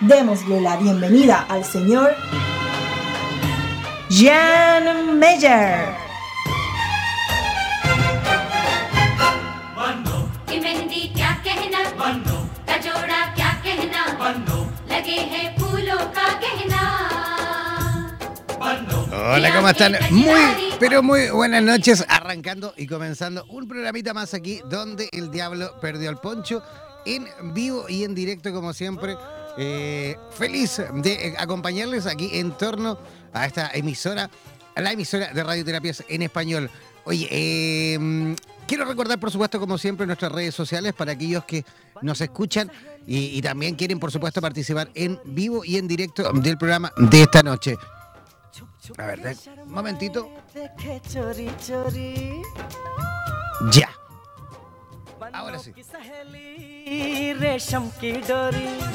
Démosle la bienvenida al señor Jan Meyer. Hola, ¿cómo están? Muy, pero muy buenas noches. Arrancando y comenzando un programita más aquí donde el diablo perdió el poncho en vivo y en directo como siempre eh, feliz de eh, acompañarles aquí en torno a esta emisora, a la emisora de radioterapias en español. Oye, em, quiero recordar, por supuesto, como siempre, nuestras redes sociales para aquellos que nos escuchan y, también quieren, por supuesto, participar en vivo y en directo del programa de esta noche. A ver, un momentito. Ya. Ahora sí.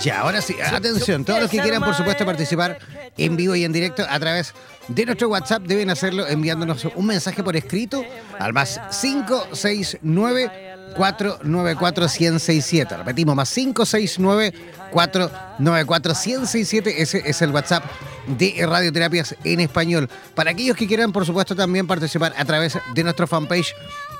Ya, ahora sí, atención, todos los que quieran, por supuesto, participar en vivo y en directo a través de nuestro WhatsApp deben hacerlo enviándonos un mensaje por escrito al más 569 494 1067. Repetimos, más 569 494 1067. Ese es el WhatsApp de Radioterapias en Español. Para aquellos que quieran, por supuesto, también participar a través de nuestra fanpage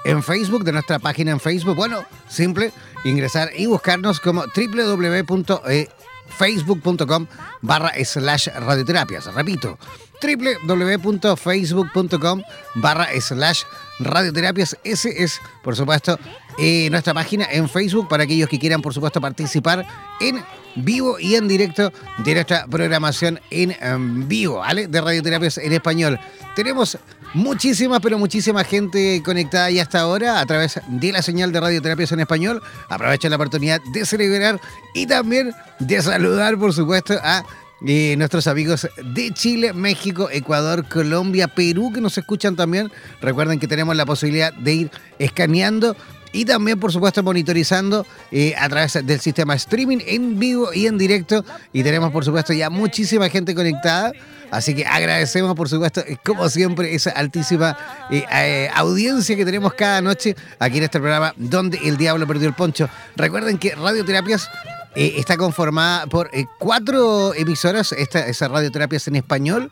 en Facebook, de nuestra página en Facebook. Bueno, simple, ingresar y buscarnos como www.facebook.com barra slash radioterapias. Repito, www.facebook.com barra slash radioterapias. Ese es, por supuesto, eh, nuestra página en Facebook para aquellos que quieran, por supuesto, participar en vivo y en directo de nuestra programación en, en vivo, ¿vale? De radioterapias en español. Tenemos Muchísima, pero muchísima gente conectada ya hasta ahora a través de la señal de Radioterapias en Español. Aprovecho la oportunidad de celebrar y también de saludar, por supuesto, a eh, nuestros amigos de Chile, México, Ecuador, Colombia, Perú, que nos escuchan también. Recuerden que tenemos la posibilidad de ir escaneando y también, por supuesto, monitorizando eh, a través del sistema streaming en vivo y en directo. Y tenemos, por supuesto, ya muchísima gente conectada. Así que agradecemos, por supuesto, eh, como siempre, esa altísima eh, audiencia que tenemos cada noche aquí en este programa donde el diablo perdió el poncho. Recuerden que Radioterapias está conformada por cuatro emisoras, esta es Radioterapias en español,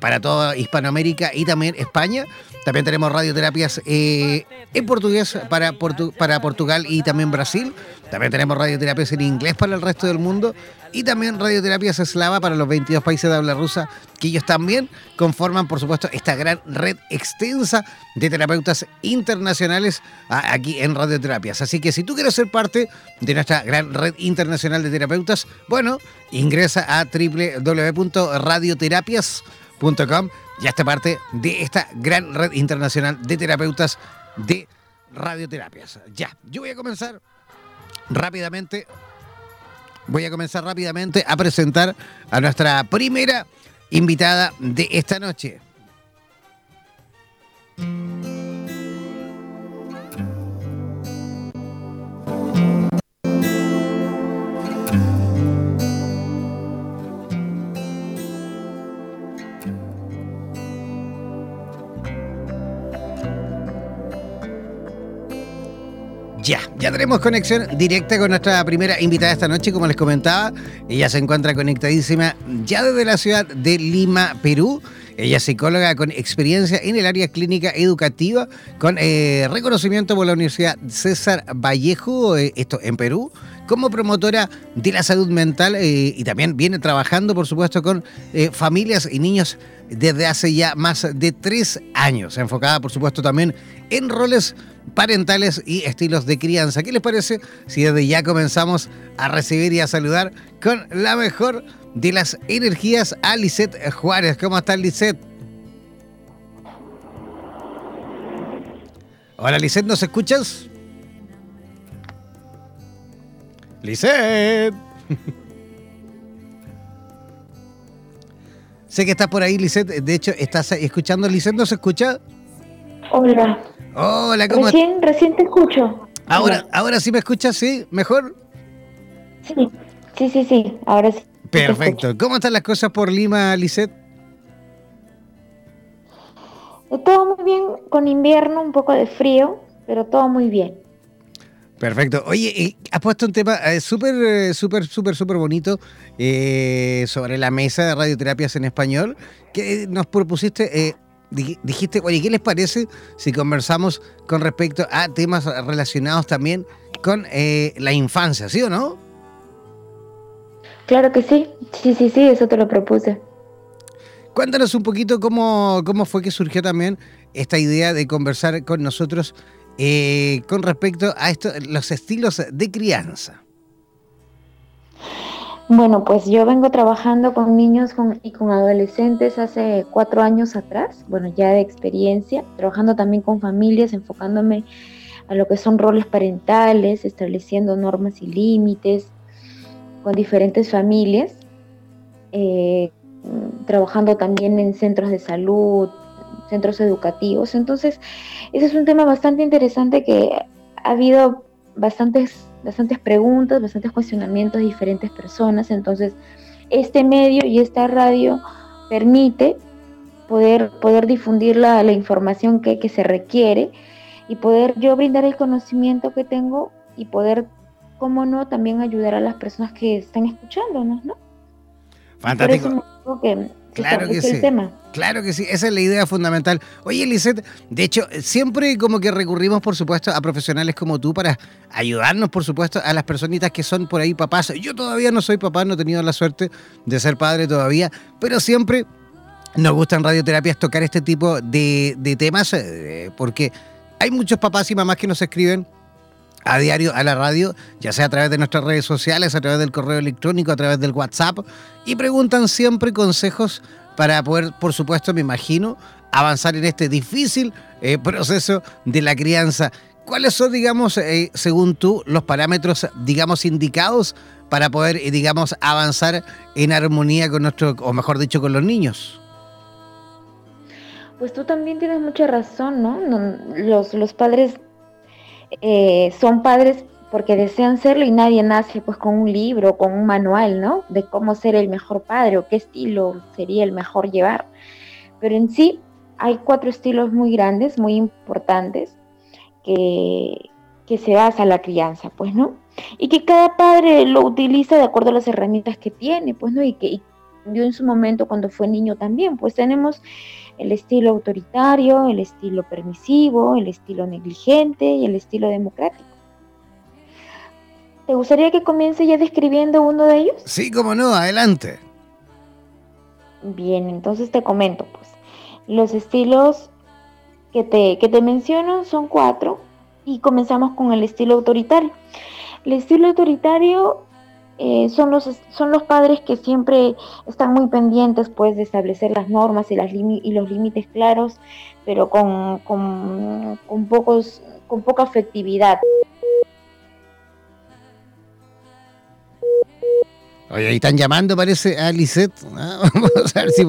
para toda Hispanoamérica y también España. También tenemos radioterapias en portugués para, para Portugal y también Brasil. También tenemos radioterapias en inglés para el resto del mundo y también radioterapias eslava para los 22 países de habla rusa que ellos también conforman, por supuesto, esta gran red extensa de terapeutas internacionales aquí en Radioterapias. Así que si tú quieres ser parte de nuestra gran red internacional de terapeutas, bueno, ingresa a www.radioterapias.com y hazte parte de esta gran red internacional de terapeutas de radioterapias. Ya, yo voy a comenzar rápidamente voy a comenzar rápidamente a presentar a nuestra primera invitada de esta noche. Ya, tenemos conexión directa con nuestra primera invitada esta noche, como les comentaba. Ella se encuentra conectadísima ya desde la ciudad de Lima, Perú. Ella es psicóloga con experiencia en el área clínica educativa, con eh, reconocimiento por la Universidad César Vallejo, eh, esto en Perú, como promotora de la salud mental eh, y también viene trabajando, por supuesto, con familias y niños desde hace ya más de tres años, enfocada, por supuesto, también en roles parentales y estilos de crianza. ¿Qué les parece si desde ya comenzamos a recibir y a saludar con la mejor de las energías a Lisette Juárez? ¿Cómo estás, Lisette? Hola, Lisette, ¿nos escuchas? Lisette. sé que estás por ahí, Lisette. De hecho, estás escuchando. Lisette, ¿nos escucha? Hola. Hola, ¿cómo Recién, recién te escucho. Ahora, ahora sí me escuchas, ¿sí? ¿Mejor? Sí, sí, sí, sí, ahora sí. Perfecto. ¿Cómo están las cosas por Lima, Lisette? Eh, todo muy bien, con invierno, un poco de frío, pero todo muy bien. Perfecto. Oye, has puesto un tema eh, súper, eh, súper, súper, súper bonito sobre la mesa de radioterapias en español, que nos propusiste dijiste, oye, ¿qué les parece si conversamos con respecto a temas relacionados también con eh, la infancia, ¿sí o no? Claro que sí, sí, sí, sí, eso te lo propuse. Cuéntanos un poquito cómo, cómo fue que surgió también esta idea de conversar con nosotros eh, con respecto a esto, los estilos de crianza. Bueno, pues yo vengo trabajando con niños y con adolescentes hace cuatro años atrás, bueno, ya de experiencia, trabajando también con familias, enfocándome a lo que son roles parentales, estableciendo normas y límites con diferentes familias, eh, trabajando también en centros de salud, centros educativos. Entonces, ese es un tema bastante interesante que ha habido bastantes bastantes preguntas, bastantes cuestionamientos de diferentes personas. Entonces, este medio y esta radio permite poder, poder difundir la, información que, se requiere y poder yo brindar el conocimiento que tengo y poder, como no, también ayudar a las personas que están escuchándonos, ¿no? Fantástico. que, claro que sí. Claro que sí, esa es la idea fundamental. Oye, Lisette, de hecho, siempre como que recurrimos, por supuesto, a profesionales como tú para ayudarnos, por supuesto, a las personitas que son por ahí papás. Yo todavía no soy papá, no he tenido la suerte de ser padre todavía, pero siempre nos gusta en radioterapias tocar este tipo de, temas eh, porque hay muchos papás y mamás que nos escriben a diario a la radio, ya sea a través de nuestras redes sociales, a través del correo electrónico, a través del WhatsApp, y preguntan siempre consejos para poder, por supuesto, me imagino, avanzar en este difícil eh, proceso de la crianza. ¿Cuáles son, digamos, eh, según tú, los parámetros, digamos, indicados para poder, eh, digamos, avanzar en armonía con nuestro, o mejor dicho, con los niños? Pues tú también tienes mucha razón, ¿no? los, los padres eh, son padres porque desean serlo y nadie nace pues con un libro, con un manual, ¿no? De cómo ser el mejor padre o qué estilo sería el mejor llevar. Pero en sí hay cuatro estilos muy grandes, muy importantes, que, que se basa la crianza, pues, ¿no? Y que cada padre lo utiliza de acuerdo a las herramientas que tiene, pues, ¿no? Y que yo en su momento cuando fue niño también, pues tenemos el estilo autoritario, el estilo permisivo, el estilo negligente y el estilo democrático. ¿Te gustaría que comience ya describiendo uno de ellos? Sí, cómo no, adelante. Bien, entonces te comento, pues, los estilos que te, que te menciono son cuatro y comenzamos con el estilo autoritario. El estilo autoritario eh, son, los, son los padres que siempre están muy pendientes pues, de establecer las normas y, las y los límites claros, pero con, con, con, pocos, con poca afectividad. Oye, ahí están llamando, parece, a Lisette. Ah, vamos a ver si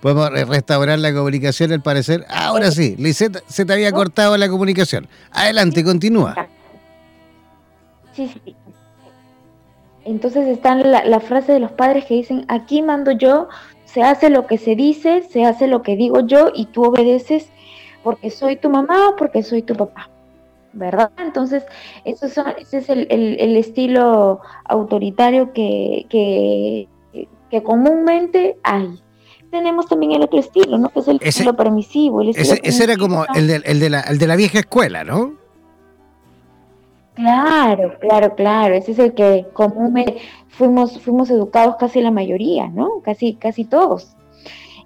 podemos restaurar la comunicación, al parecer. Ahora sí, Lisette, se te había cortado la comunicación. Adelante, continúa. Sí, sí. Entonces está la, la frase de los padres que dicen, aquí mando yo, se hace lo que se dice, se hace lo que digo yo y tú obedeces porque soy tu mamá o porque soy tu papá. ¿verdad? Entonces, eso ese es el, estilo autoritario que, que, comúnmente hay. Tenemos también el otro estilo, ¿no? Que es el estilo permisivo. ese, era como el de, el, de la, el de la vieja escuela, ¿no? Claro, claro, claro. Ese es el que comúnmente fuimos, fuimos educados casi la mayoría, ¿no? Casi, casi todos.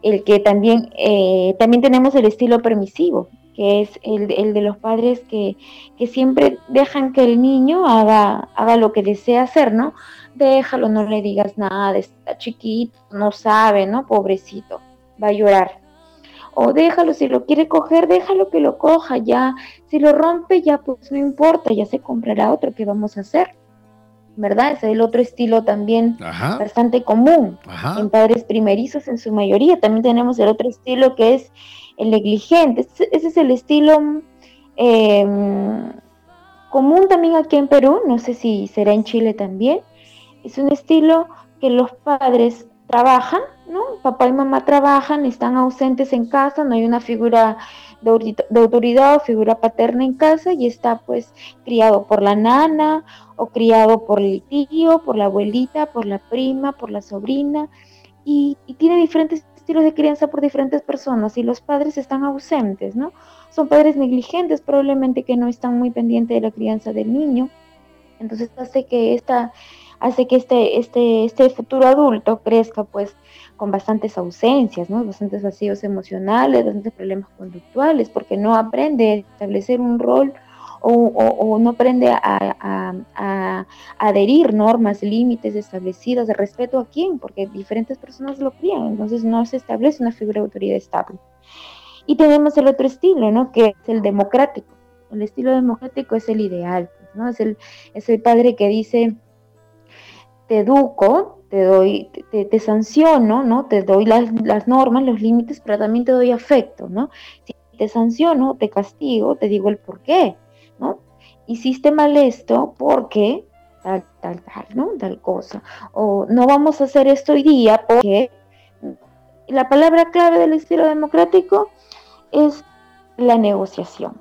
El que también, eh, también tenemos el estilo permisivo, que es el, el de los padres que, que, siempre dejan que el niño haga, haga lo que desea hacer, ¿no? Déjalo, no le digas nada, está chiquito, no sabe, ¿no? Pobrecito, va a llorar. O déjalo, si lo quiere coger, déjalo que lo coja, ya. Si lo rompe, ya pues no importa, ya se comprará otro que vamos a hacer. ¿Verdad? Ese es el otro estilo también bastante común en padres primerizos en su mayoría. También tenemos el otro estilo que es el negligente. Ese es el estilo em, común también aquí en Perú, no sé si será en Chile también. Es un estilo que los padres trabajan, ¿no? Papá y mamá trabajan, están ausentes en casa, no hay una figura de, autoridad o figura paterna en casa y está pues criado por la nana o criado por el tío, por la abuelita, por la prima, por la sobrina y, y tiene diferentes estilos de crianza por diferentes personas y los padres están ausentes, ¿no? Son padres negligentes probablemente que no están muy pendientes de la crianza del niño. Entonces hace que esta hace que este, este, este futuro adulto crezca pues con bastantes ausencias, ¿no? bastantes vacíos emocionales, bastantes problemas conductuales, porque no aprende a establecer un rol o, no aprende a, adherir normas, límites establecidas de respeto a quién, porque diferentes personas lo crían, entonces no se establece una figura de autoridad estable. Y tenemos el otro estilo, ¿no? Que es el democrático. El estilo democrático es el ideal, ¿no? Es el, es el padre que dice, te educo, te doy, te, sanciono, ¿no? Te doy las, las, normas, los límites, pero también te doy afecto, ¿no? Si te sanciono, te castigo, te digo el por qué, Hiciste mal esto porque tal, tal, tal, ¿no? Tal cosa. O no vamos a hacer esto hoy día porque la palabra clave del estilo democrático es la negociación,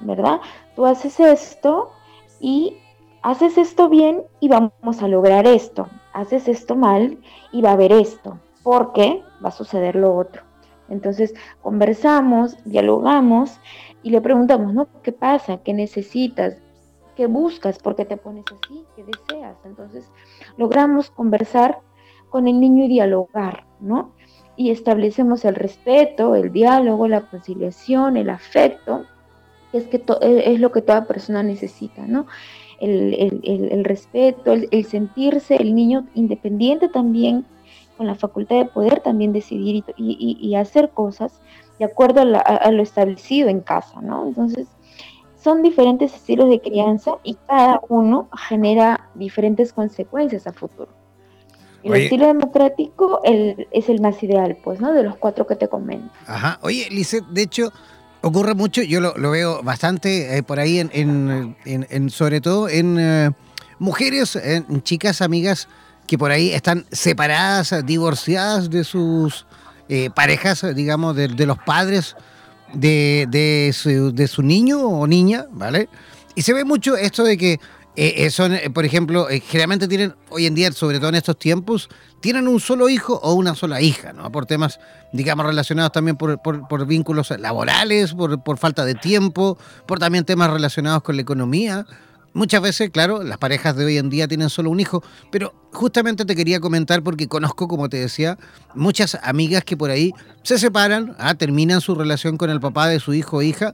¿verdad? Tú haces esto y haces esto bien y vamos a lograr esto. Haces esto mal y va a haber esto, porque va a suceder lo otro. Entonces conversamos, dialogamos y le preguntamos, ¿no? ¿Qué pasa? ¿Qué necesitas? ¿Qué buscas? ¿Por qué te pones así? ¿Qué deseas? Entonces logramos conversar con el niño y dialogar, ¿no? Y establecemos el respeto, el diálogo, la conciliación, el afecto, que es, que e, es lo que toda persona necesita, ¿no? El, respeto, el, sentirse el niño independiente también, con la facultad de poder también decidir y hacer cosas de acuerdo a, lo establecido en casa, ¿no? Entonces, son diferentes estilos de crianza y cada uno genera diferentes consecuencias a futuro. El estilo democrático es el más ideal, pues, ¿no? De los cuatro que te comento. Ajá. Oye, Lizeth, de hecho, ocurre mucho, yo lo, veo bastante eh, por ahí, en, sobre todo en eh, mujeres, en chicas, amigas, que por ahí están separadas, divorciadas de sus eh, parejas, digamos, de, los padres de, de, su, niño o niña, ¿vale? Y se ve mucho esto de que eh, eh, son, por ejemplo, generalmente tienen, hoy en día, sobre todo en estos tiempos, tienen un solo hijo o una sola hija, ¿no? Por temas, digamos, relacionados también por, por, vínculos laborales, por, por, falta de tiempo, por también temas relacionados con la economía. muchas veces, claro, las parejas de hoy en día tienen solo un hijo, pero justamente te quería comentar porque conozco, como te decía, muchas amigas que por ahí se separan, ah, terminan su relación con el papá de su hijo o hija,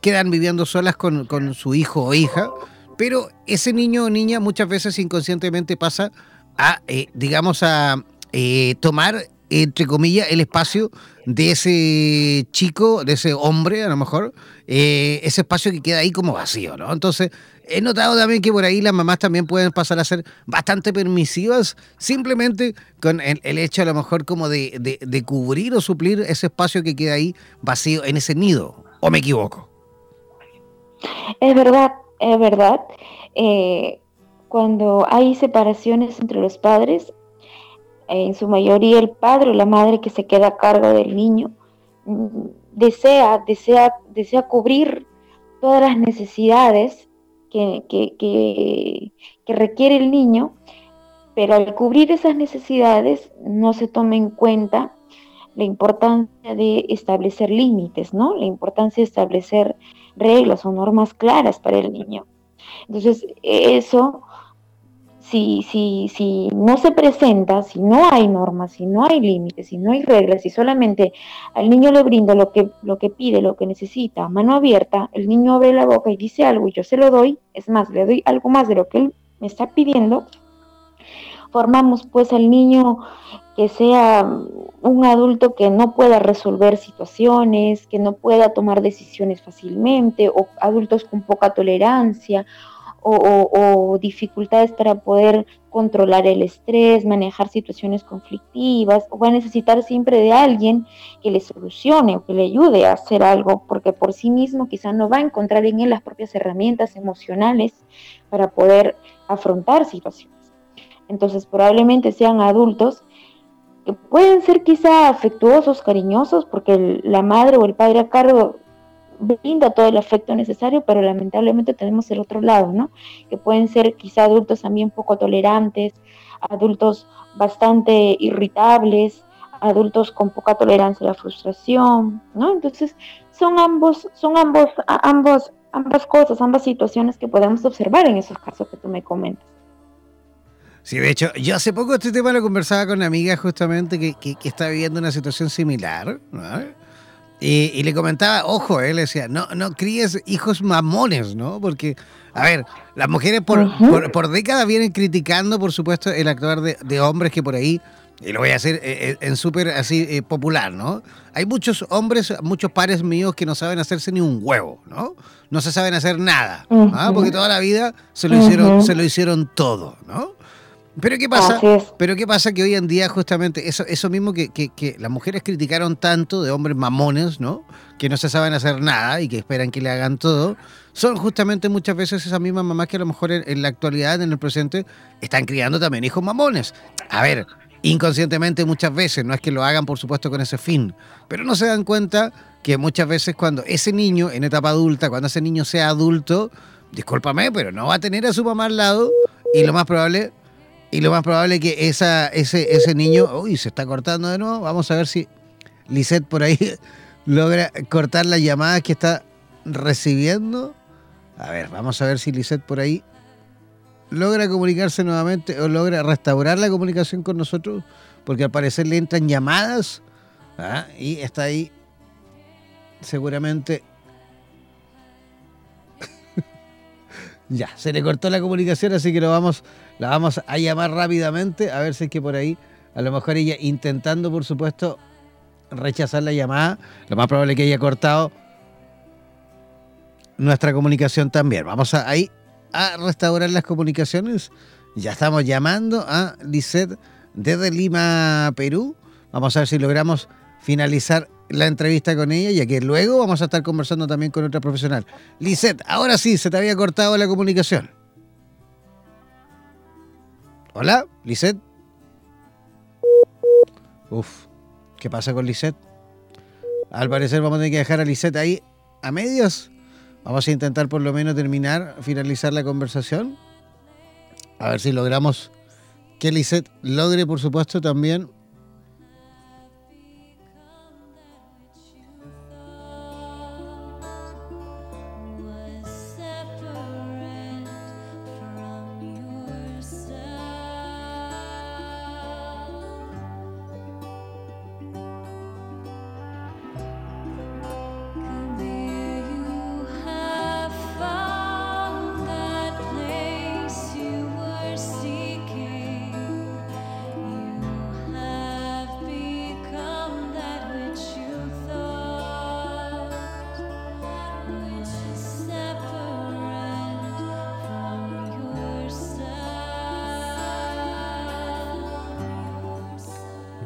quedan viviendo solas con, con su hijo o hija, pero ese niño o niña muchas veces inconscientemente pasa a, eh, digamos, a eh, tomar entre comillas, el espacio de ese chico, de ese hombre, a lo mejor, eh, ese espacio que queda ahí como vacío, ¿no? Entonces, he notado también que por ahí las mamás también pueden pasar a ser bastante permisivas, simplemente con el, hecho a lo mejor como de, de, cubrir o suplir ese espacio que queda ahí vacío en ese nido, ¿o me equivoco? Es verdad, es verdad. Eh, cuando hay separaciones entre los padres, en su mayoría el padre o la madre que se queda a cargo del niño, mm, desea, desea, desea cubrir todas las necesidades que, que, requiere el niño, pero al cubrir esas necesidades no se toma en cuenta la importancia de establecer límites, ¿no? La importancia de establecer reglas o normas claras para el niño. Entonces, eso si, si, si no se presenta, si no hay normas, si no hay límites, si no hay reglas, si solamente al niño le brindo lo que, lo que pide, lo que necesita, mano abierta, el niño abre la boca y dice algo y yo se lo doy, es más, le doy algo más de lo que él me está pidiendo, formamos pues al niño que sea un adulto que no pueda resolver situaciones, que no pueda tomar decisiones fácilmente, o adultos con poca tolerancia, o, dificultades para poder controlar el estrés, manejar situaciones conflictivas, o va a necesitar siempre de alguien que le solucione o que le ayude a hacer algo, porque por sí mismo quizá no va a encontrar en él las propias herramientas emocionales para poder afrontar situaciones. Entonces probablemente sean adultos que pueden ser quizá afectuosos, cariñosos, porque la madre o el padre a cargo brinda todo el afecto necesario, pero lamentablemente tenemos el otro lado, ¿no? Que pueden ser quizá adultos también poco tolerantes, adultos bastante irritables, adultos con poca tolerancia a la frustración, ¿no? Entonces, son ambos, son ambos, ambos, ambas cosas, ambas situaciones que podemos observar en esos casos que tú me comentas. Sí, de hecho, yo hace poco este tema lo conversaba con una amiga justamente que, que, que está viviendo una situación similar, ¿no? Y, le comentaba, ojo, él decía, no, no críes hijos mamones, ¿no? Porque, a ver, las mujeres por, por, décadas vienen criticando, por supuesto, el actuar de, hombres que por ahí, y lo voy a hacer eh, eh, en súper así eh, popular, ¿no? Hay muchos hombres, muchos pares míos que no saben hacerse ni un huevo, ¿no? No se saben hacer nada, ¿ah? porque toda la vida se lo hicieron, se lo hicieron todo, ¿no? Pero ¿qué pasa? Pero ¿qué pasa que hoy en día justamente eso, eso mismo que, que, las mujeres criticaron tanto de hombres mamones, ¿no? Que no se saben hacer nada y que esperan que le hagan todo, son justamente muchas veces esas mismas mamás que a lo mejor en, la actualidad, en el presente, están criando también hijos mamones. A ver, inconscientemente muchas veces, no es que lo hagan por supuesto con ese fin, pero no se dan cuenta que muchas veces cuando ese niño en etapa adulta, cuando ese niño sea adulto, discúlpame, pero no va a tener a su mamá al lado y lo más probable y lo más probable es que esa, ese, ese niño, uy, se está cortando de nuevo. Vamos a ver si Lisette por ahí logra cortar las llamadas que está recibiendo. A ver, vamos a ver si Lisette por ahí logra comunicarse nuevamente o logra restaurar la comunicación con nosotros, porque al parecer le entran llamadas ¿ah? y está ahí seguramente Ya, se le cortó la comunicación, así que lo vamos, la vamos a llamar rápidamente, a ver si es que por ahí, a lo mejor ella intentando, por supuesto, rechazar la llamada, lo más probable es que haya cortado nuestra comunicación también. Vamos a, ahí a restaurar las comunicaciones. Ya estamos llamando a Lisette desde Lima, Perú. Vamos a ver si logramos finalizar la entrevista con ella, ya que luego vamos a estar conversando también con otra profesional. Lisette, ahora sí, se te había cortado la comunicación. Hola, Lisette. Uf, ¿qué pasa con Lisette? Al parecer vamos a tener que dejar a Lisette ahí a medios. Vamos a intentar por lo menos terminar, finalizar la conversación. A ver si logramos que Lisette logre, por supuesto, también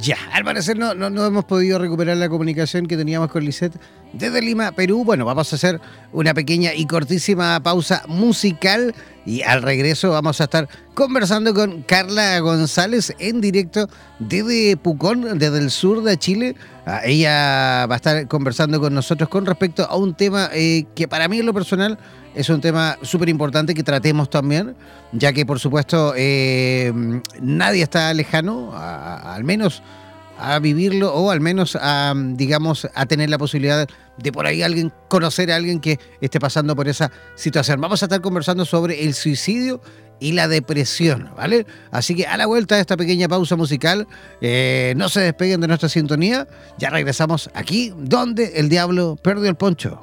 Ya, al parecer no, no, hemos podido recuperar la comunicación que teníamos con Lisette desde Lima, Perú. Bueno, vamos a hacer una pequeña y cortísima pausa musical y al regreso vamos a estar conversando con Carla González en directo desde Pucón, desde el sur de Chile. Ah, ella va a estar conversando con nosotros con respecto a un tema eh, que para mí en lo personal es un tema súper importante que tratemos también, ya que por supuesto eh, nadie está lejano, al menos a vivirlo o al menos a, digamos, a tener la posibilidad de por ahí alguien conocer a alguien que esté pasando por esa situación. Vamos a estar conversando sobre el suicidio y la depresión, ¿vale? Así que a la vuelta de esta pequeña pausa musical, eh, no se despeguen de nuestra sintonía, ya regresamos aquí donde el diablo perdió el poncho.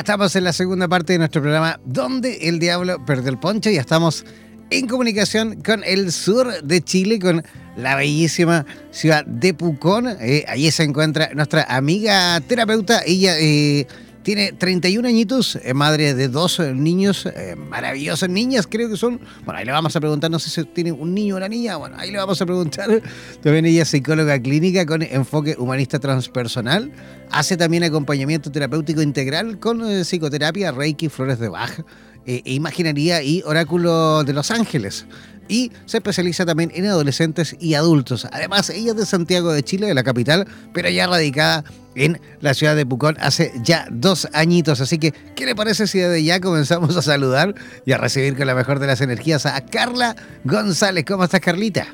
Estamos en la segunda parte de nuestro programa Donde el Diablo perdió el poncho. Ya estamos en comunicación con el sur de Chile, con la bellísima ciudad de Pucón. Eh, allí se encuentra nuestra amiga terapeuta. Ella eh, tiene 31 añitos, es madre de dos niños, eh, maravillosas niñas, creo que son. Bueno, ahí le vamos a preguntar, no sé si tiene un niño o una niña, bueno, ahí le vamos a preguntar. También ella es psicóloga clínica con enfoque humanista transpersonal. Hace también acompañamiento terapéutico integral con eh, psicoterapia, reiki, flores de baja, eh, e imaginería y oráculo de los ángeles y se especializa también en adolescentes y adultos. Además, ella es de Santiago de Chile, de la capital, pero ya radicada en la ciudad de Pucón hace ya dos añitos. Así que, ¿qué le parece si desde ya comenzamos a saludar y a recibir con la mejor de las energías a Carla González? ¿Cómo estás, Carlita?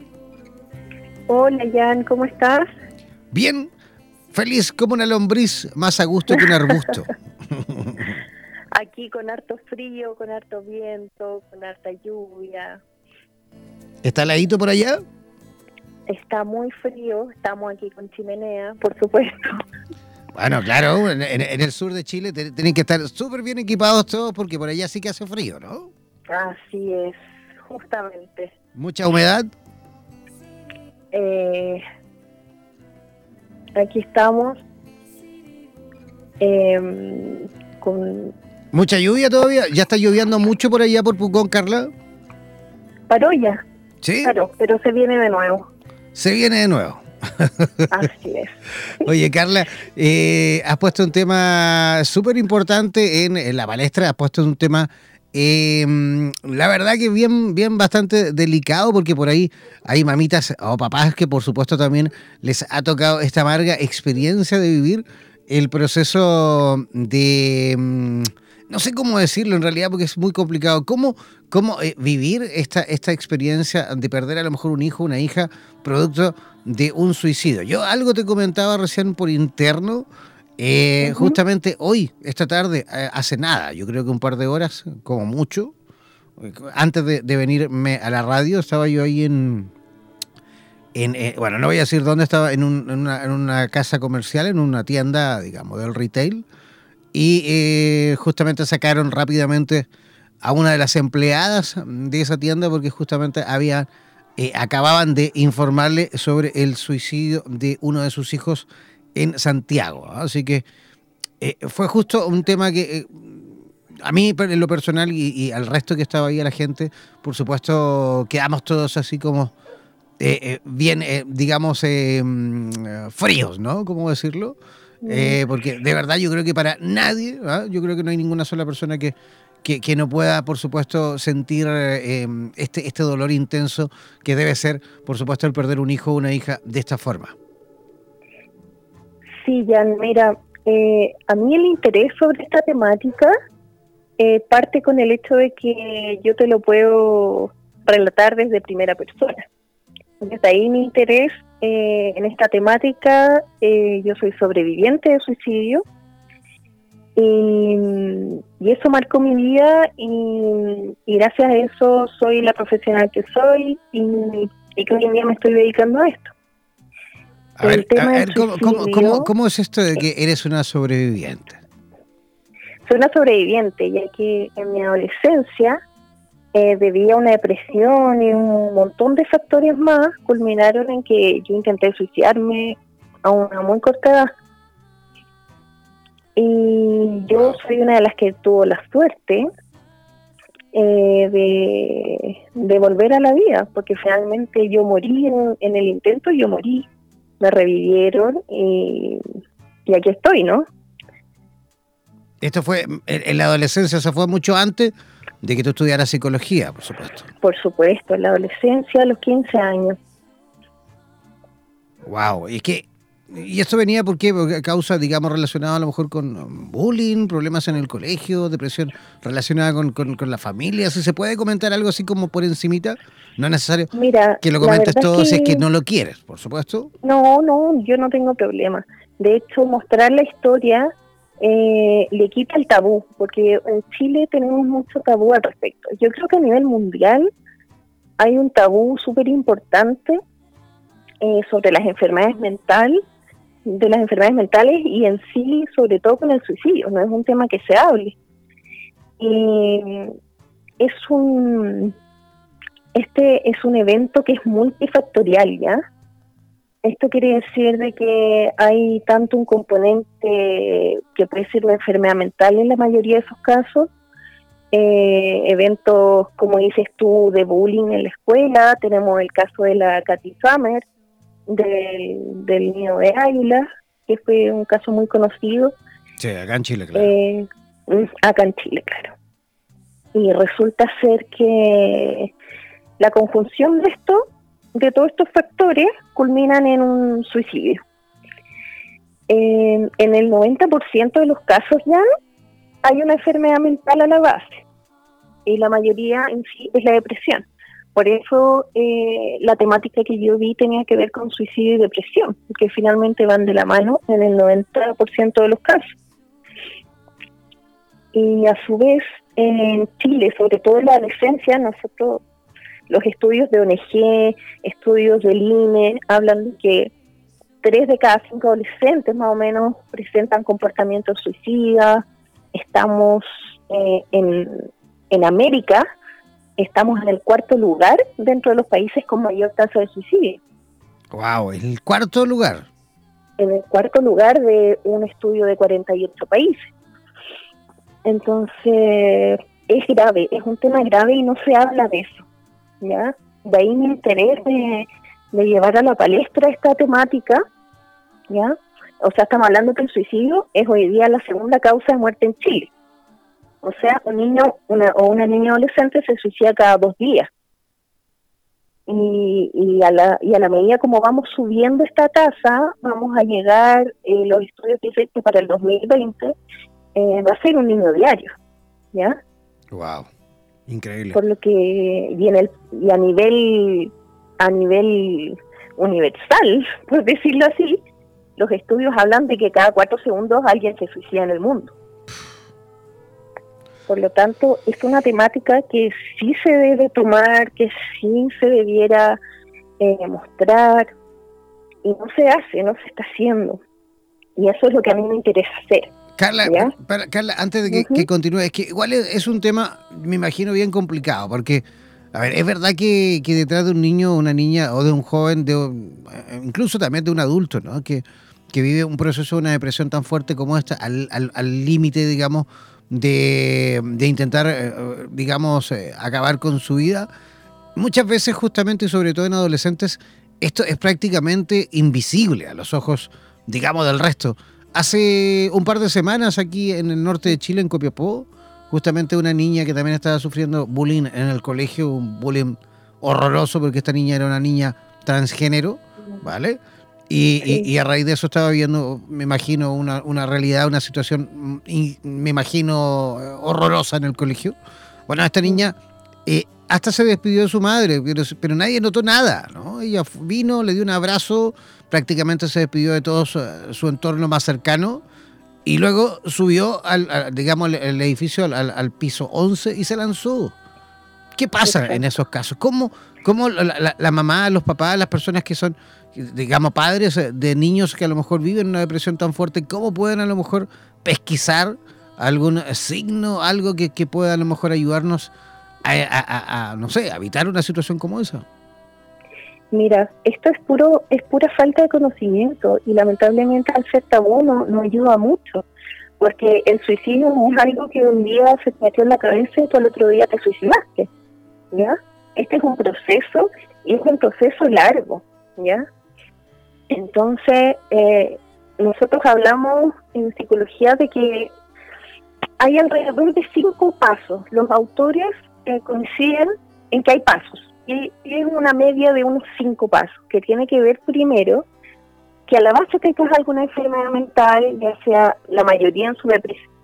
Hola, Jan, ¿cómo estás? Bien, feliz como una lombriz, más a gusto que un arbusto. Aquí con harto frío, con harto viento, con harta lluvia. ¿Está heladito por allá? Está muy frío, estamos aquí con chimenea, por supuesto. Bueno, claro, en, el sur de Chile tienen que estar súper bien equipados todos porque por allá sí que hace frío, ¿no? Así es, justamente. ¿Mucha humedad? Eh, aquí estamos em, con... ¿Mucha lluvia todavía? ¿Ya está lloviendo mucho por allá por Pucón, Carla? Paró ya. Sí. Claro, pero se viene de nuevo. Se viene de nuevo. Así es. Oye, Carla, eh, has puesto un tema súper importante en, la palestra, has puesto un tema, em, la verdad que bien, bien bastante delicado, porque por ahí hay mamitas o papás que por supuesto también les ha tocado esta amarga experiencia de vivir el proceso de... No sé cómo decirlo en realidad porque es muy complicado. ¿Cómo, cómo eh, vivir esta, esta experiencia de perder a lo mejor un hijo, una hija, producto de un suicidio? Yo algo te comentaba recién por interno, eh, justamente hoy, esta tarde, eh, hace nada, yo creo que un par de horas, como mucho, antes de, venirme a la radio, estaba yo ahí en, en, eh, bueno, no voy a decir dónde estaba, en, una, casa comercial, en una tienda, digamos, del retail, y eh, justamente sacaron rápidamente a una de las empleadas de esa tienda porque justamente había, eh, acababan de informarle sobre el suicidio de uno de sus hijos en Santiago. Así que fue justo un tema que a mí en lo personal y, y, al resto que estaba ahí a la gente, por supuesto, quedamos todos así como eh, eh, bien, eh, digamos, mm, fríos, ¿no? ¿Cómo decirlo? Porque de verdad yo creo que para nadie, ¿ah? yo creo que no hay ninguna sola persona que, que, no pueda, por supuesto, sentir em, este, este dolor intenso que debe ser, por supuesto, el perder un hijo o una hija de esta forma. Sí, Jan, mira, a mí el interés sobre esta temática parte con el hecho de que yo te lo puedo relatar desde primera persona. Desde ahí mi interés eh, en esta temática, eh, yo soy sobreviviente de suicidio y, eso marcó mi vida y, gracias a eso soy la profesional que soy y, que hoy en día me estoy dedicando a esto. A ver, ¿cómo, cómo, es esto de que eres una sobreviviente? Soy una sobreviviente, ya que en mi adolescencia eh, debido a una depresión y un montón de factores más, culminaron en que yo intenté suicidarme a una muy corta edad. Y yo soy una de las que tuvo la suerte eh, de, volver a la vida, porque finalmente yo morí en, el intento, yo morí, me revivieron y, y aquí estoy, ¿no? Esto fue en la adolescencia, ¿se fue mucho antes de que tú estudiaras psicología, por supuesto. Por supuesto, en la adolescencia, a los 15 años. Wow, y que y esto venía por qué? Porque causa, digamos, relacionado a lo mejor con bullying, problemas en el colegio, depresión relacionada con, con, la familia. Si se puede comentar algo así como por encimita, no es necesario que lo comentes todo si es que no lo quieres, por supuesto. No, no, yo no tengo problema. De hecho, mostrar la historia eh, le quita el tabú, porque en Chile tenemos mucho tabú al respecto. Yo creo que a nivel mundial hay un tabú súper importante eh, sobre las enfermedades mentales, de las enfermedades mentales y en sí, sobre todo con el suicidio, no es un tema que se hable. Y es un este es un evento que es multifactorial, ¿ya? Esto quiere decir de que hay tanto un componente que puede ser una enfermedad mental en la mayoría de esos casos, eh, eventos, como dices tú, de bullying en la escuela, tenemos el caso de la Katy Summer, del, del niño de Águila, que fue un caso muy conocido. Sí, acá en Chile, claro. Eh, acá en Chile, claro. Y resulta ser que la conjunción de esto de todos estos factores culminan en un suicidio. en el 90% de los casos ya hay una enfermedad mental a la base y la mayoría en sí es la depresión. Por eso eh, la temática que yo vi tenía que ver con suicidio y depresión, que finalmente van de la mano en el 90% de los casos. Y a su vez, en Chile, sobre todo en la adolescencia, nosotros los estudios de ONG, estudios del INE, hablan de que tres de cada cinco adolescentes más o menos presentan comportamientos suicidas. Estamos eh, en, en América, estamos en el cuarto lugar dentro de los países con mayor tasa de suicidio. ¡Wow! ¿El cuarto lugar? En el cuarto lugar de un estudio de 48 países. Entonces, es grave, es un tema grave y no se habla de eso. ¿Ya? De ahí mi interés de, llevar a la palestra esta temática, ¿ya? O sea, estamos hablando que el suicidio es hoy día la segunda causa de muerte en Chile. O sea, un niño una, o una niña adolescente se suicida cada dos días. Y, y, a la, y a la medida como vamos subiendo esta tasa, vamos a llegar, eh, los estudios dicen que para el 2020 eh, va a ser un niño diario. ¿Ya? Wow. Increíble. Por lo que y a nivel a nivel universal, por decirlo así, los estudios hablan de que cada cuatro segundos alguien se suicida en el mundo. Por lo tanto, es una temática que sí se debe tomar, que sí se debiera eh, mostrar, y no se hace, no se está haciendo. Y eso es lo que a mí me interesa hacer. Carla, Carla antes de que, continúe, es que igual es, un tema, me imagino, bien complicado, porque, a ver, es verdad que, detrás de un niño, una niña o de un joven, de, incluso también de un adulto, ¿no? Que, que vive un proceso de una depresión tan fuerte como esta, al límite, digamos, de, de intentar, eh, digamos, eh, acabar con su vida, muchas veces justamente y sobre todo en adolescentes, esto es prácticamente invisible a los ojos, digamos, del resto. Hace un par de semanas aquí en el norte de Chile, en Copiapó, justamente una niña que también estaba sufriendo bullying en el colegio, un bullying horroroso porque esta niña era una niña transgénero, ¿vale? Y, a raíz de eso estaba viendo, me imagino, una, una realidad, una situación, mm, me imagino, eh, horrorosa en el colegio. Bueno, esta niña eh, hasta se despidió de su madre, pero, pero, nadie notó nada, ¿no? Ella vino, le dio un abrazo, prácticamente se despidió de todo su, entorno más cercano y luego subió, al, digamos, el, edificio al, piso 11 y se lanzó. ¿Qué pasa en esos casos? ¿Cómo, cómo la, la, mamá, los papás, las personas que son digamos, padres de niños que a lo mejor viven una depresión tan fuerte, ¿cómo pueden a lo mejor pesquisar algún signo, algo que, pueda a lo mejor ayudarnos a, no sé, a evitar una situación como esa? Mira, esto es puro es pura falta de conocimiento y lamentablemente al ser tabú no, ayuda mucho, porque el suicidio no es algo que un día se te metió en la cabeza y tú al otro día te suicidaste, ¿ya? Este es un proceso y es un proceso largo, ¿ya? Entonces, eh, nosotros hablamos en psicología de que hay alrededor de cinco pasos. Los autores eh, coinciden en que hay pasos. Y, es una media de unos cinco pasos, que tiene que ver primero que a la base que es alguna enfermedad mental, ya sea la mayoría en su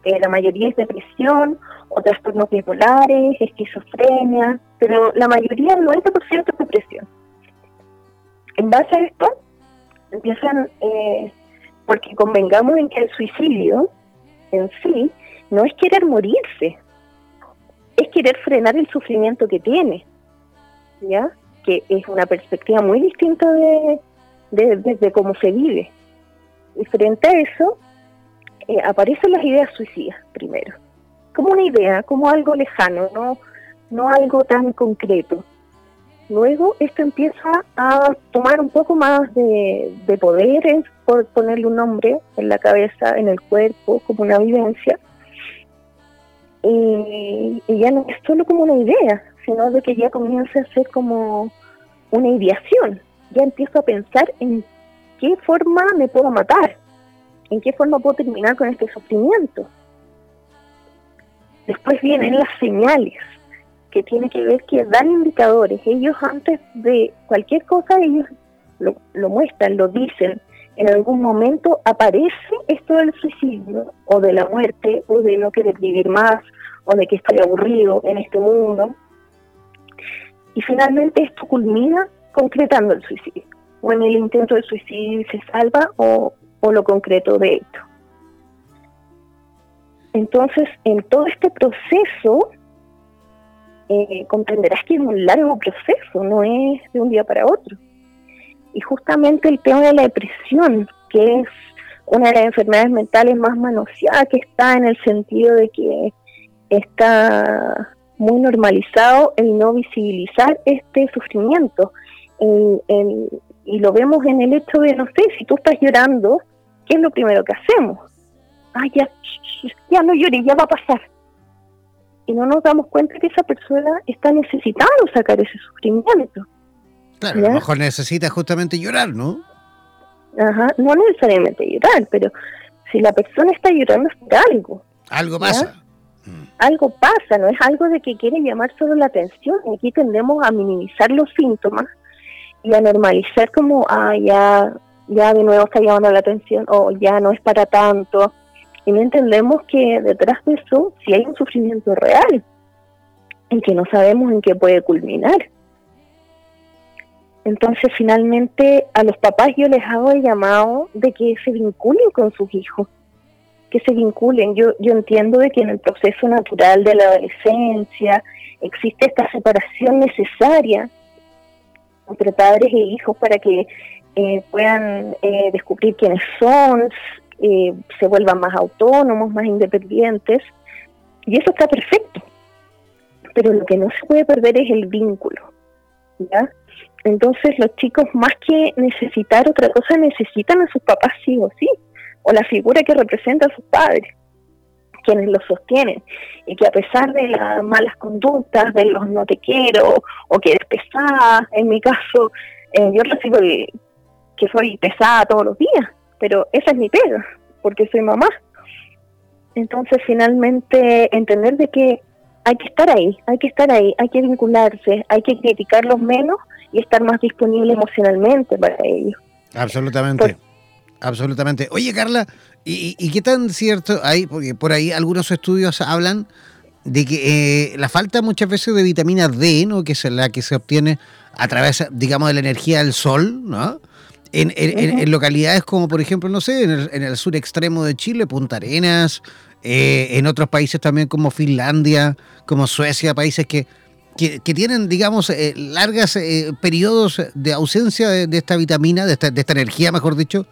eh, la mayoría es depresión o trastornos bipolares, esquizofrenia, pero la mayoría, el 90% es depresión. En base a esto, empiezan, eh, porque convengamos en que el suicidio en sí no es querer morirse, es querer frenar el sufrimiento que tiene, Que es una perspectiva muy distinta de, de, cómo se vive. Y frente a eso, eh, aparecen las ideas suicidas primero, como una idea, como algo lejano, no, no algo tan concreto. Luego esto empieza a tomar un poco más de, de poderes, por ponerle un nombre, en la cabeza, en el cuerpo, como una vivencia. Y, ya no es solo como una idea, sino de que ya comienza a ser como una ideación. Ya empiezo a pensar en qué forma me puedo matar, en qué forma puedo terminar con este sufrimiento. Después vienen las señales que tiene que ver que dan indicadores. Ellos antes de cualquier cosa, ellos lo, muestran, lo dicen. En algún momento aparece esto del suicidio o de la muerte o de no querer vivir más o de que estoy aburrido en este mundo. Y finalmente esto culmina concretando el suicidio. O en el intento de suicidio se salva o, o lo concreto de esto. Entonces, en todo este proceso, eh, comprenderás que es un largo proceso, no es de un día para otro. Y justamente el tema de la depresión, que es una de las enfermedades mentales más manoseadas, que está en el sentido de que está muy normalizado el no visibilizar este sufrimiento. y lo vemos en el hecho de, no sé, si tú estás llorando, ¿qué es lo primero que hacemos? Ah, ya, ya no llores, ya va a pasar y no nos damos cuenta que esa persona está necesitando sacar ese sufrimiento. Claro, a lo mejor necesita justamente llorar, ¿no? Ajá, no necesariamente llorar, pero si la persona está llorando es por algo. Algo pasa. Algo pasa, no es algo de que quiere llamar solo la atención. Aquí tendemos a minimizar los síntomas y a normalizar como, ah, ya, ya de nuevo está llamando la atención o ya no es para tanto y no entendemos que detrás de eso sí hay un sufrimiento real, en que no sabemos en qué puede culminar. Entonces finalmente a los papás yo les hago el llamado de que se vinculen con sus hijos, que se vinculen. Yo, yo entiendo de que en el proceso natural de la adolescencia existe esta separación necesaria entre padres e hijos para que eh, puedan eh, descubrir quiénes son, eh, se vuelvan más autónomos, más independientes. Y eso está perfecto. Pero lo que no se puede perder es el vínculo. ¿ya? Entonces los chicos más que necesitar otra cosa necesitan a sus papás sí o sí, o la figura que representa a sus padres quienes lo sostienen y que a pesar de las malas conductas, de los no te quiero o que eres pesada, en mi caso, eh, yo recibo que soy pesada todos los días, pero esa es mi pega, porque soy mamá. Entonces, finalmente, entender de que hay que estar ahí, hay que estar ahí, hay que vincularse, hay que criticarlos menos y estar más disponible emocionalmente para ellos. Absolutamente. Absolutamente. Oye, Carla, ¿y, qué tan cierto hay? Porque por ahí algunos estudios hablan de que eh, la falta muchas veces de vitamina D, ¿no? que es la que se obtiene a través, digamos, de la energía del sol, ¿no? En, localidades como, por ejemplo, no sé, en el, sur extremo de Chile, Punta Arenas, eh, en otros países también como Finlandia, como Suecia, países que, que, tienen, digamos, eh, largas periodos de ausencia de, esta vitamina, de esta, de esta energía, mejor dicho,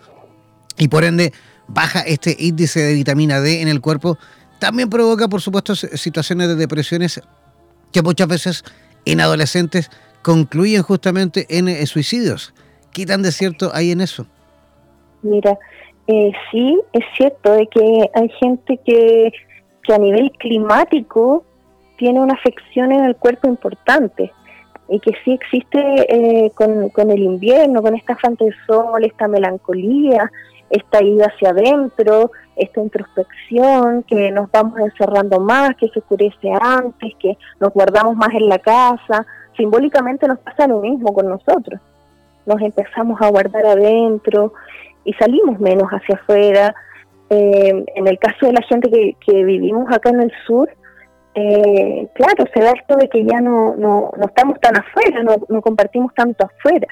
y por ende baja este índice de vitamina D en el cuerpo, también provoca, por supuesto, situaciones de depresiones que muchas veces en adolescentes concluyen justamente en eh, suicidios. ¿Qué tan de cierto hay en eso? Mira, eh, sí, es cierto de que hay gente que, que a nivel climático tiene una afección en el cuerpo importante y que sí existe eh, con, con, el invierno, con esta falta de sol, esta melancolía, esta ida hacia adentro, esta introspección, que nos vamos encerrando más, que se oscurece antes, que nos guardamos más en la casa. Simbólicamente nos pasa lo mismo con nosotros. Nos empezamos a guardar adentro y salimos menos hacia afuera. Eh, en el caso de la gente que, que vivimos acá en el sur, eh, claro, se da esto de que ya no, no, no estamos tan afuera, no, no compartimos tanto afuera.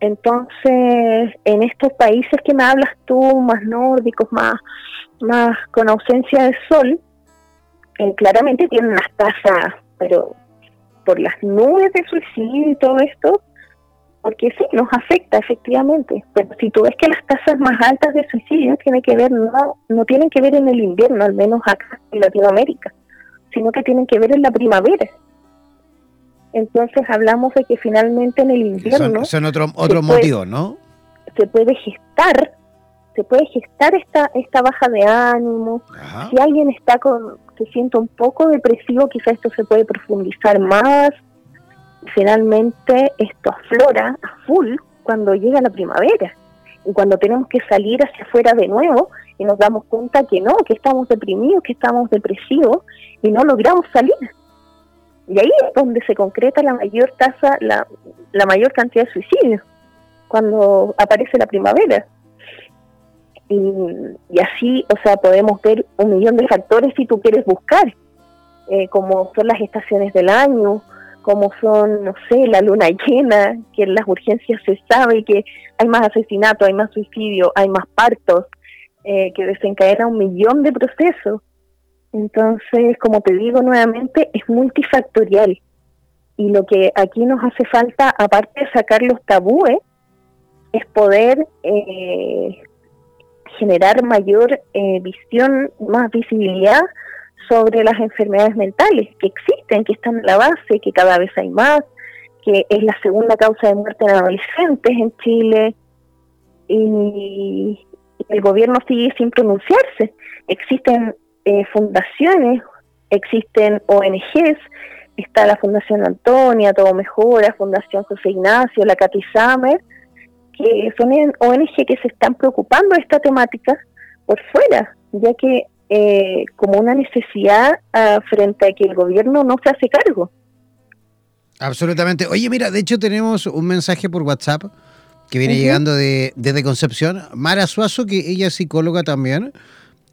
Entonces, en estos países que me hablas tú, más nórdicos, más, más con ausencia de sol, eh, claramente tienen unas tasas, pero por las nubes de suicidio y todo esto, porque sí, nos afecta efectivamente. Pero si tú ves que las tasas más altas de suicidio tienen que ver, no, no tienen que ver en el invierno, al menos acá en Latinoamérica, sino que tienen que ver en la primavera. Entonces hablamos de que finalmente en el invierno... Son, otro, otro motivo, ¿no? Se puede gestar, se puede gestar esta, esta baja de ánimo. Si alguien está con, se siente un poco depresivo, quizás esto se puede profundizar más. Finalmente esto aflora a full cuando llega la primavera y cuando tenemos que salir hacia afuera de nuevo y nos damos cuenta que no, que estamos deprimidos, que estamos depresivos y no logramos salir. Y ahí es donde se concreta la mayor tasa, la, la mayor cantidad de suicidios, cuando aparece la primavera. Y, así, o sea, podemos ver un millón de factores si tú quieres buscar, eh, como son las estaciones del año, como son, no sé, la luna llena, que en las urgencias se sabe que hay más asesinatos, hay más suicidio, hay más partos, eh, que desencadena un millón de procesos. Entonces, como te digo nuevamente, es multifactorial. Y lo que aquí nos hace falta, aparte de sacar los tabúes, es poder eh, generar mayor eh, visión, más visibilidad sobre las enfermedades mentales que existen, que están en la base, que cada vez hay más, que es la segunda causa de muerte en adolescentes en Chile. Y el gobierno sigue sin pronunciarse. Existen eh, fundaciones, existen ONGs, está la Fundación Antonia, Todo Mejora, Fundación José Ignacio, la Katy Summer, que son ONG que se están preocupando de esta temática por fuera, ya que eh, como una necesidad ah, frente a que el gobierno no se hace cargo. Absolutamente. Oye, mira, de hecho tenemos un mensaje por WhatsApp que viene llegando de, desde Concepción. Mara Suazo, que ella es psicóloga también,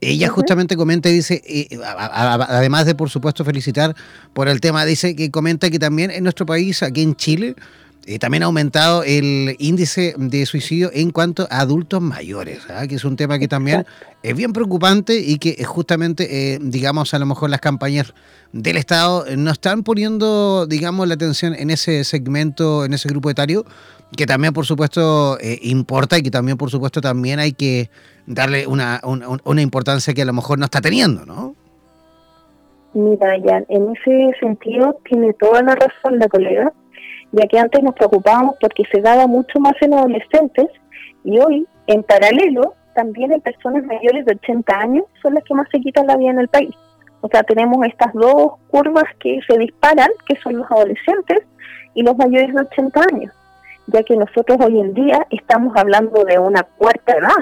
ella justamente comenta y dice, además de por supuesto felicitar por el tema, dice que comenta que también en nuestro país, aquí en Chile, eh, también ha aumentado el índice de suicidio en cuanto a adultos mayores, ¿ah? que es un tema que también es bien preocupante y que justamente, eh, digamos, a lo mejor las campañas del Estado no están poniendo, digamos, la atención en ese segmento, en ese grupo etario, que también, por supuesto, eh, importa y que también, por supuesto, también hay que darle una, una importancia que a lo mejor no está teniendo, ¿no? Mira, ya, en ese sentido tiene toda la razón la colega ya que antes nos preocupábamos porque se daba mucho más en adolescentes y hoy, en paralelo, también en personas mayores de 80 años son las que más se quitan la vida en el país. O sea, tenemos estas dos curvas que se disparan, que son los adolescentes y los mayores de 80 años, ya que nosotros hoy en día estamos hablando de una cuarta edad.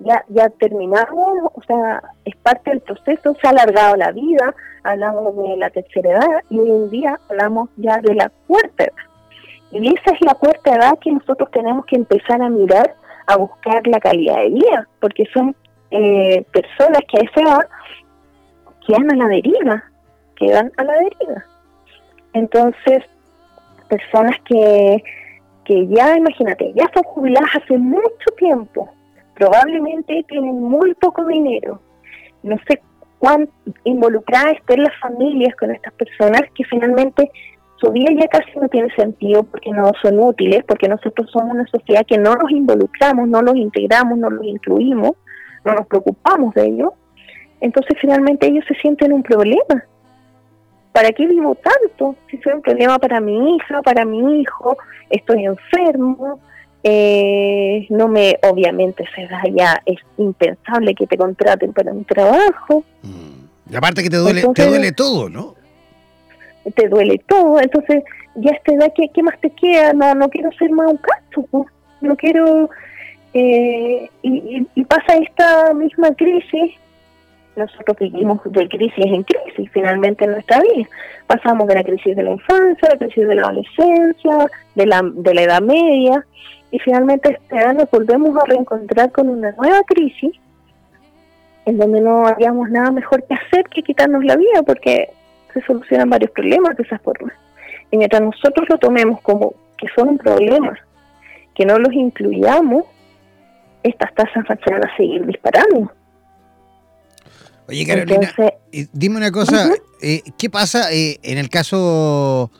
Ya, ya terminamos, o sea, es parte del proceso, se ha alargado la vida, hablamos de la tercera edad y hoy en día hablamos ya de la cuarta edad. Y esa es la cuarta edad que nosotros tenemos que empezar a mirar, a buscar la calidad de vida, porque son eh, personas que a esa edad quedan a la deriva, quedan a la deriva. Entonces, personas que, que ya, imagínate, ya son jubiladas hace mucho tiempo, probablemente tienen muy poco dinero, no sé cuán involucradas estén las familias con estas personas que finalmente su vida ya casi no tiene sentido porque no son útiles, porque nosotros somos una sociedad que no nos involucramos, no los integramos, no los incluimos, no nos preocupamos de ellos. Entonces finalmente ellos se sienten un problema. ¿Para qué vivo tanto? Si soy un problema para mi hija, para mi hijo, estoy enfermo, eh, no me, obviamente se da ya, es impensable que te contraten para un trabajo. Mm. Y aparte que te duele, te duele todo, ¿no? te duele todo, entonces ya esta edad, ¿qué, qué más te queda? No, no quiero ser más un caso, no quiero... Eh, y, pasa esta misma crisis, nosotros vivimos de crisis en crisis finalmente en nuestra vida. Pasamos de la crisis de la infancia, la crisis de la adolescencia, de la, de la edad media, y finalmente este año volvemos a reencontrar con una nueva crisis en donde no habíamos nada mejor que hacer que quitarnos la vida, porque se solucionan varios problemas de esa forma. Y mientras nosotros lo tomemos como que son un problema, que no los incluyamos, estas tasas van a seguir disparando. Oye, Carolina, dime una cosa, eh, ¿qué pasa eh, en el caso,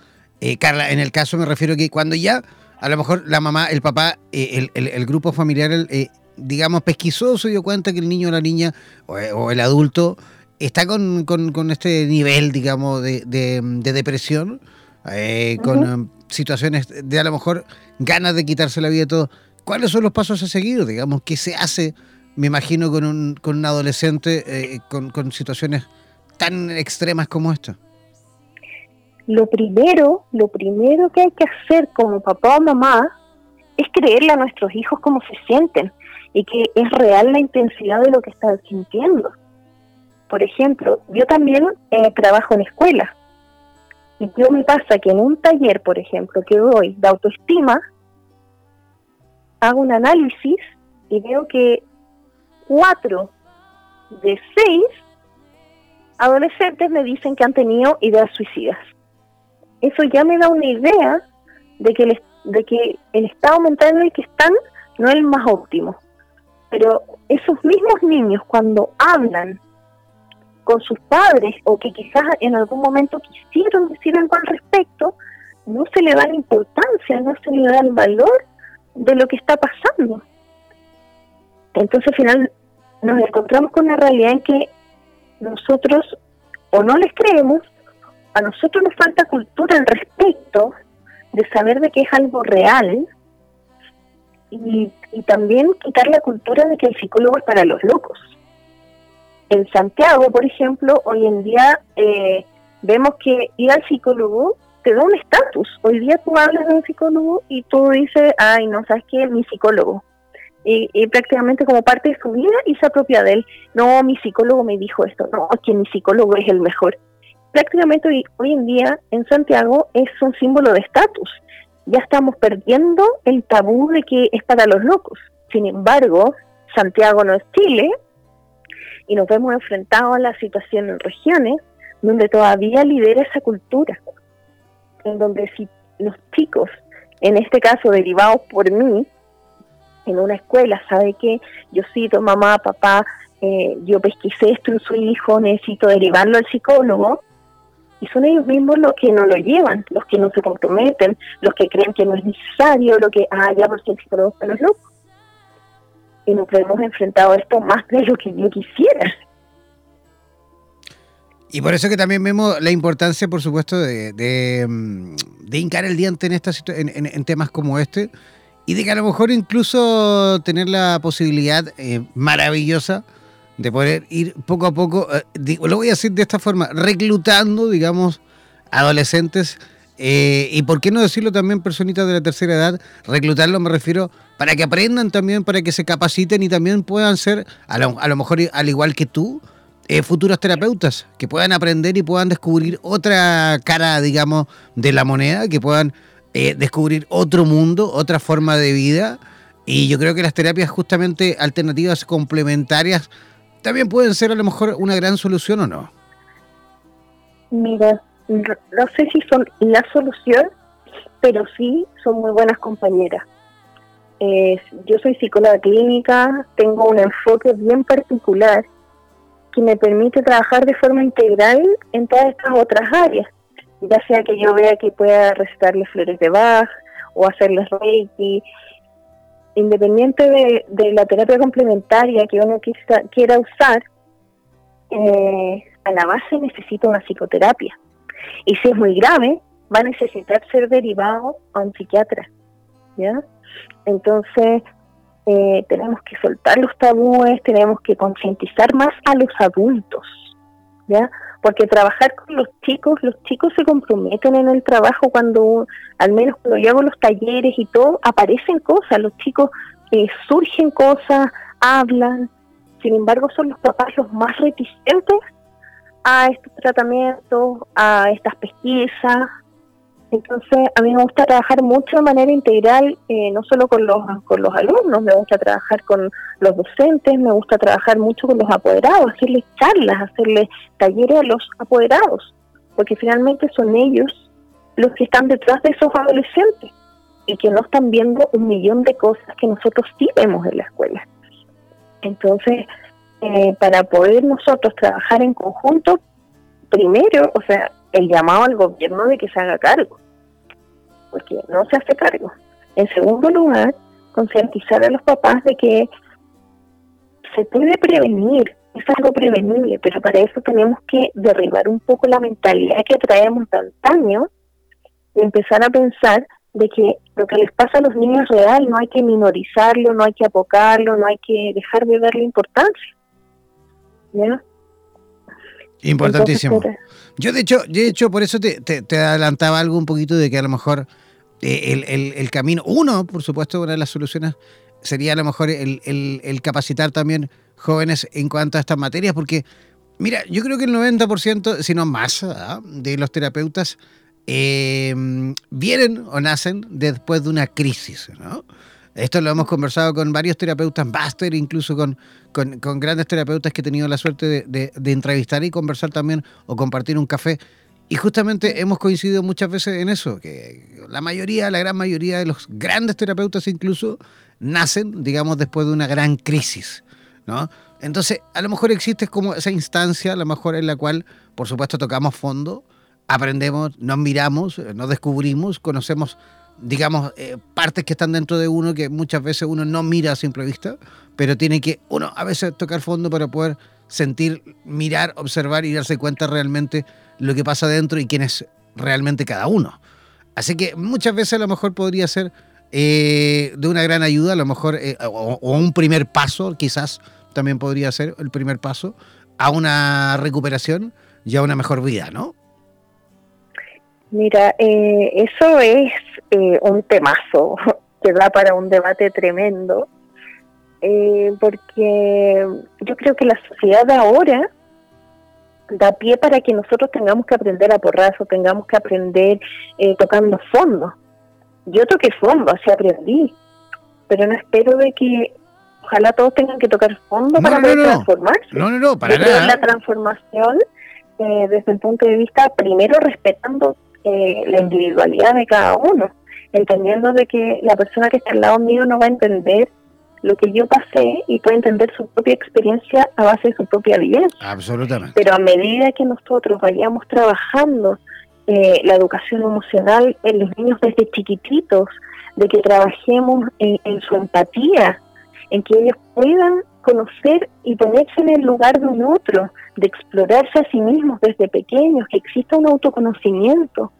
eh, Carla, en el caso me refiero que cuando ya a lo mejor la mamá, el papá, el, el, grupo familiar, digamos, pesquisó, se dio cuenta que el niño o la niña o el adulto está con, con, este nivel, digamos, de, de, depresión, con um, situaciones de a lo mejor ganas de quitarse la vida y todo. ¿Cuáles son los pasos a seguir? Digamos, ¿qué se hace, me imagino, con un, con un adolescente eh, con, con situaciones tan extremas como esta? Lo primero, lo primero que hay que hacer como papá o mamá es creerle a nuestros hijos cómo se sienten y que es real la intensidad de lo que están sintiendo por ejemplo, yo también eh, trabajo en escuela. Y yo me pasa que en un taller, por ejemplo, que doy de autoestima, hago un análisis y veo que cuatro de seis adolescentes me dicen que han tenido ideas suicidas. Eso ya me da una idea de que el, de que el estado mental en el que están no es el más óptimo. Pero esos mismos niños cuando hablan con sus padres o que quizás en algún momento quisieron decir algo al respecto, no se le da la importancia, no se le da el valor de lo que está pasando. Entonces al final nos encontramos con una realidad en que nosotros o no les creemos, a nosotros nos falta cultura al respecto de saber de que es algo real y, también quitar la cultura de que el psicólogo es para los locos en Santiago, por ejemplo, hoy en día eh, vemos que ir al psicólogo te da un estatus. Hoy día tú hablas de un psicólogo y tú dices, ay, no, ¿sabes qué? Mi psicólogo. Y, prácticamente como parte de su vida y se apropia de él. No, mi psicólogo me dijo esto. No, que mi psicólogo es el mejor. Prácticamente hoy, hoy en día en Santiago es un símbolo de estatus. Ya estamos perdiendo el tabú de que es para los locos. Sin embargo, Santiago no es Chile, y nos vemos enfrentados a la situación en regiones donde todavía lidera esa cultura, en donde si los chicos en este caso derivados por mí, en una escuela, sabe que yo cito mamá, papá, eh, yo pesquisé esto en su hijo, necesito derivarlo al psicólogo, y son ellos mismos los que no lo llevan, los que no se comprometen, los que creen que no es necesario, lo que, ah, ya porque el psicólogo está los locos. Y nos hemos enfrentado a esto más de lo que yo quisiera. Y por eso que también vemos la importancia, por supuesto, de, de, mm, hincar el diente en, esta, en, en, temas como este y de que a lo mejor incluso tener la posibilidad eh, maravillosa de poder ir poco a poco, eh, lo voy a decir de esta forma, reclutando, digamos, adolescentes eh, y por qué no decirlo también personitas de la tercera edad, reclutarlo me refiero para que aprendan también, para que se capaciten y también puedan ser, a lo, a lo mejor al igual que tú, futuros terapeutas que puedan aprender y puedan descubrir otra cara, digamos, de la moneda, que puedan eh, descubrir otro mundo, otra forma de vida. Y yo creo que las terapias justamente alternativas complementarias también pueden ser a lo mejor una gran solución o no. Mira, no sé si son la solución, pero sí son muy buenas compañeras. Eh, yo soy psicóloga clínica, tengo un enfoque bien particular que me permite trabajar de forma integral en todas estas otras áreas, ya sea que yo vea que pueda recitarle flores de Bach o hacerles reiki, independiente de, la terapia complementaria que uno quiera usar, eh, a la base necesita una psicoterapia. Y si es muy grave, va a necesitar ser derivado a un psiquiatra. ¿ya? Entonces, eh, tenemos que soltar los tabúes, tenemos que concientizar más a los adultos, ¿ya? Porque trabajar con los chicos, los chicos se comprometen en el trabajo cuando, al menos cuando yo hago los talleres y todo, aparecen cosas, los chicos eh, surgen cosas, hablan, sin embargo son los papás los más reticentes a estos tratamientos, a estas pesquisas, entonces, a mí me gusta trabajar mucho de manera integral, eh, no solo con los, con los alumnos, me gusta trabajar con los docentes, me gusta trabajar mucho con los apoderados, hacerles charlas, hacerles talleres a los apoderados, porque finalmente son ellos los que están detrás de esos adolescentes y que no están viendo un millón de cosas que nosotros sí vemos en la escuela. Entonces, eh, para poder nosotros trabajar en conjunto, primero, o sea, el llamado al gobierno de que se haga cargo porque no se hace cargo. En segundo lugar, concientizar a los papás de que se puede prevenir, es algo prevenible, pero para eso tenemos que derribar un poco la mentalidad que traemos de antaño y empezar a pensar de que lo que les pasa a los niños es real, no hay que minorizarlo, no hay que apocarlo, no hay que dejar de darle importancia. ¿Ya? Importantísimo. yo de hecho, de hecho por eso te, te, adelantaba algo un poquito de que a lo mejor eh, el, camino, uno, por supuesto, una de las soluciones sería a lo mejor el, capacitar también jóvenes en cuanto a estas materias, porque, mira, yo creo que el 90%, si no más, ¿ah? de los terapeutas eh, vienen o nacen después de una crisis. Esto lo hemos conversado con varios terapeutas máster, incluso con, con, grandes terapeutas que he tenido la suerte de, de, entrevistar y conversar también o compartir un café y justamente hemos coincidido muchas veces en eso, que la mayoría, la gran mayoría de los grandes terapeutas incluso nacen, digamos, después de una gran crisis, ¿no? Entonces, a lo mejor existe como esa instancia, a lo mejor en la cual, por supuesto, tocamos fondo, aprendemos, nos miramos, nos descubrimos, conocemos, digamos, eh, partes que están dentro de uno que muchas veces uno no mira a simple vista, pero tiene que uno a veces tocar fondo para poder sentir, mirar, observar y darse cuenta realmente lo que pasa dentro y quién es realmente cada uno. Así que muchas veces a lo mejor podría ser eh, de una gran ayuda, a lo mejor, eh, o, un primer paso, quizás también podría ser el primer paso a una recuperación y a una mejor vida, ¿no? Mira, eh, eso es un temazo que da para un debate tremendo, porque yo creo que la sociedad de ahora da pie para que nosotros tengamos que aprender a porrazo, tengamos que aprender eh, tocando fondo. Yo toqué fondo, así aprendí, pero no espero de que ojalá todos tengan que tocar fondo para poder transformarse. No, no, no, para nada. La transformación eh, desde el punto de vista, primero respetando eh, la individualidad de cada uno. entendiendo de que la persona que está al lado mío no va a entender lo que yo pasé y puede entender su propia experiencia a base de su propia vivencia. Absolutamente. Pero a medida que nosotros vayamos trabajando eh, la educación emocional en los niños desde chiquititos, de que trabajemos en, su empatía, en que ellos puedan conocer y ponerse en el lugar de un otro, de explorarse a sí mismos desde pequeños, que exista un autoconocimiento.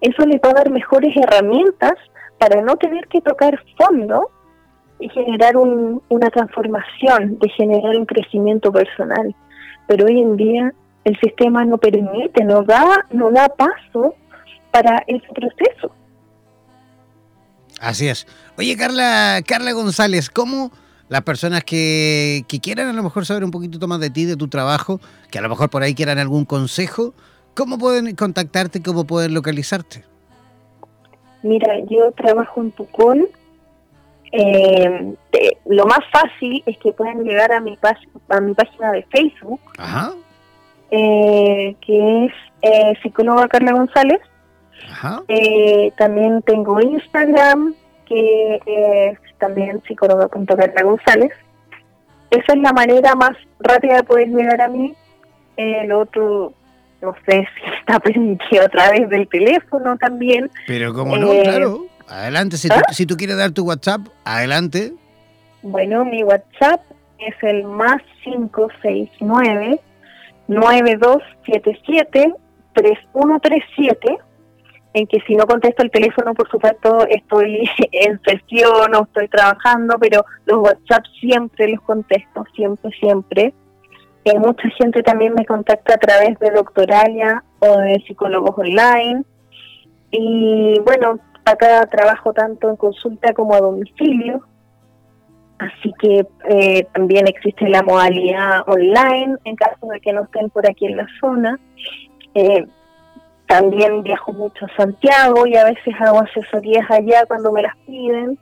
Eso les va a dar mejores herramientas para no tener que tocar fondo y generar una transformación, de generar un crecimiento personal. Pero hoy en día el sistema no permite, no da, no da paso para ese proceso. Así es. Oye, Carla, Carla González, ¿cómo las personas que, que quieran a lo mejor saber un poquito más de ti, de tu trabajo, que a lo mejor por ahí quieran algún consejo, cómo pueden contactarte, cómo pueden localizarte? Mira, yo trabajo en Pucón. Eh, lo más fácil es que puedan llegar a mi, a mi página de Facebook, eh, que es eh, psicóloga Carla González. Eh, también tengo Instagram, que es también psicóloga.carla González. Esa es la manera más rápida de poder llegar a mí. El otro, no sé si está permitido a través del teléfono también. Pero como no, eh, claro. Adelante, si, tú, ¿Ah? si tú quieres dar tu WhatsApp, adelante. Bueno, mi WhatsApp es el más 569 9277 3137 en que si no contesto el teléfono, por supuesto, estoy en sesión o estoy trabajando, pero los WhatsApp siempre los contesto, siempre, siempre. Eh, mucha gente también me contacta a través de Doctoralia o de psicólogos online. Y bueno, acá trabajo tanto en consulta como a domicilio. Así que eh, también existe la modalidad online en caso de que no estén por aquí en la zona. Eh, también viajo mucho a Santiago y a veces hago asesorías allá cuando me las piden.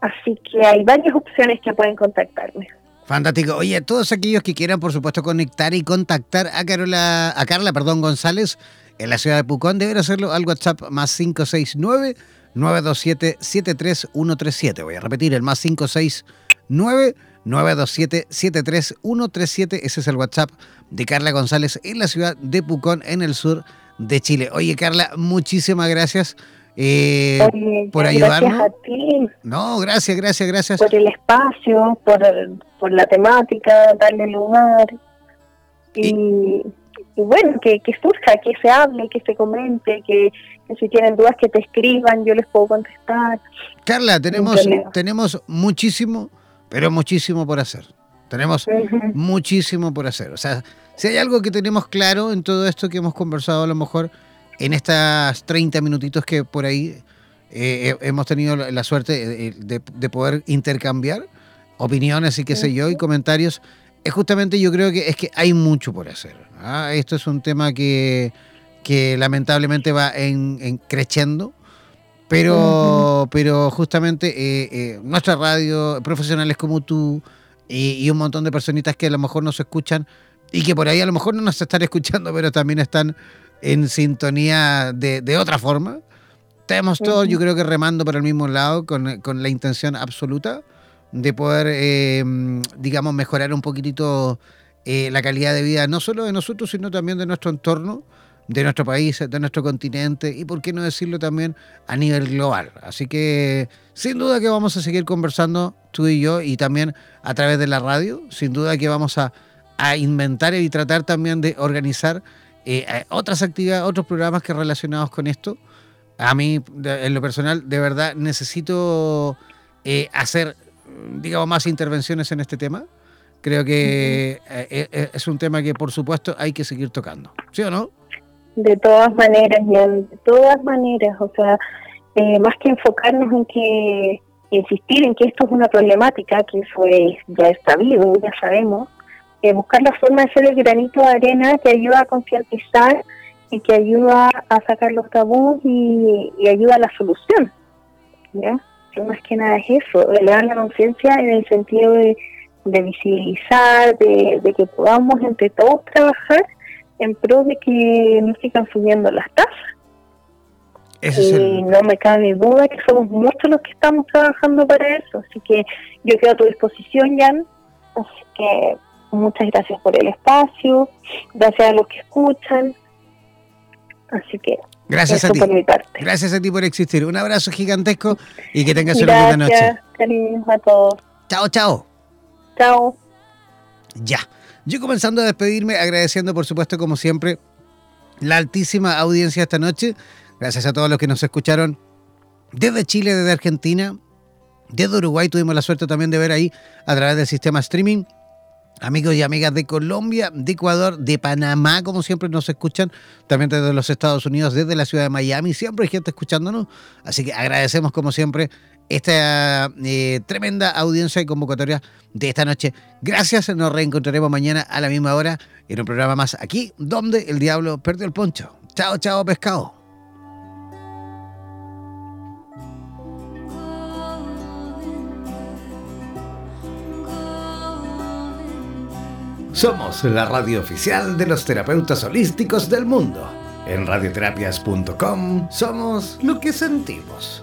Así que hay varias opciones que pueden contactarme. Fantástico. Oye, todos aquellos que quieran, por supuesto, conectar y contactar a Carola, a Carla, perdón, González, en la ciudad de Pucón, deben hacerlo al WhatsApp más 569 927 73137. Voy a repetir, el más 569 927 73137. Ese es el WhatsApp de Carla González en la ciudad de Pucón, en el sur de Chile. Oye, Carla, muchísimas gracias. Eh, por ayudarnos. Gracias a ti. No, gracias, gracias, gracias. Por el espacio, por, por la temática, darle lugar. Y, bueno, que, que, surja, que se hable, que se comente, que, si tienen dudas que te escriban, yo les puedo contestar. Carla, tenemos, tenemos muchísimo, pero muchísimo por hacer. Tenemos muchísimo por hacer. O sea, si hay algo que tenemos claro en todo esto que hemos conversado a lo mejor en estas 30 minutitos que por ahí eh, hemos tenido la suerte de, poder intercambiar opiniones y qué sé yo y comentarios, es justamente yo creo que es que hay mucho por hacer. ¿Ah? Esto es un tema que, que lamentablemente va en, creciendo. Pero, pero justamente eh, eh, nuestra radio, profesionales como tú, y, un montón de personitas que a lo mejor nos escuchan y que por ahí a lo mejor no nos están escuchando, pero también están en sintonía de, de otra forma. Estamos todos, yo creo que remando por el mismo lado, con, con la intención absoluta de poder, eh, digamos, mejorar un poquitito eh, la calidad de vida, no solo de nosotros, sino también de nuestro entorno, de nuestro país, de nuestro continente y, por qué no decirlo también, a nivel global. Así que, sin duda que vamos a seguir conversando tú y yo y también a través de la radio. Sin duda que vamos a, inventar y tratar también de organizar eh, eh, otras actividades, otros programas que relacionados con esto. A mí, en lo personal, de verdad necesito hacer, digamos, más intervenciones en este tema. Creo que es un tema que, por supuesto, hay que seguir tocando. ¿Sí o no? De todas maneras, de todas maneras. O sea, más que enfocarnos en que insistir en que esto es una problemática que fue ya sabido, ya sabemos, eh, buscar la forma de ser el granito de arena que ayuda a concientizar y que ayuda a sacar los tabús y, ayuda a la solución. ¿ya? más que nada es eso, elevar la conciencia en el sentido de, visibilizar, de, de, que podamos entre todos trabajar en pro de que no sigan subiendo las tasas. y no me cabe duda que somos muchos los que estamos trabajando para eso. Así que yo quedo a tu disposición, Jan. Así que muchas gracias por el espacio, gracias a los que escuchan. Así que gracias a ti. por mi parte. Gracias a ti por existir. Un abrazo gigantesco y que tengas una buena noche. Gracias, cariños a todos. Chao, chao. Chao. Ya. Yo comenzando a despedirme, agradeciendo por supuesto como siempre la altísima audiencia esta noche. Gracias a todos los que nos escucharon desde Chile, desde Argentina, desde Uruguay. Tuvimos la suerte también de ver ahí a través del sistema streaming. Amigos y amigas de Colombia, de Ecuador, de Panamá, como siempre nos escuchan, también desde los Estados Unidos, desde la ciudad de Miami, siempre hay gente escuchándonos. Así que agradecemos como siempre esta eh, tremenda audiencia y convocatoria de esta noche. Gracias, nos reencontraremos mañana a la misma hora en un programa más aquí, donde el diablo perdió el poncho. Chao, chao, pescado. Somos la radio oficial de los terapeutas holísticos del mundo. En radioterapias.com somos lo que sentimos.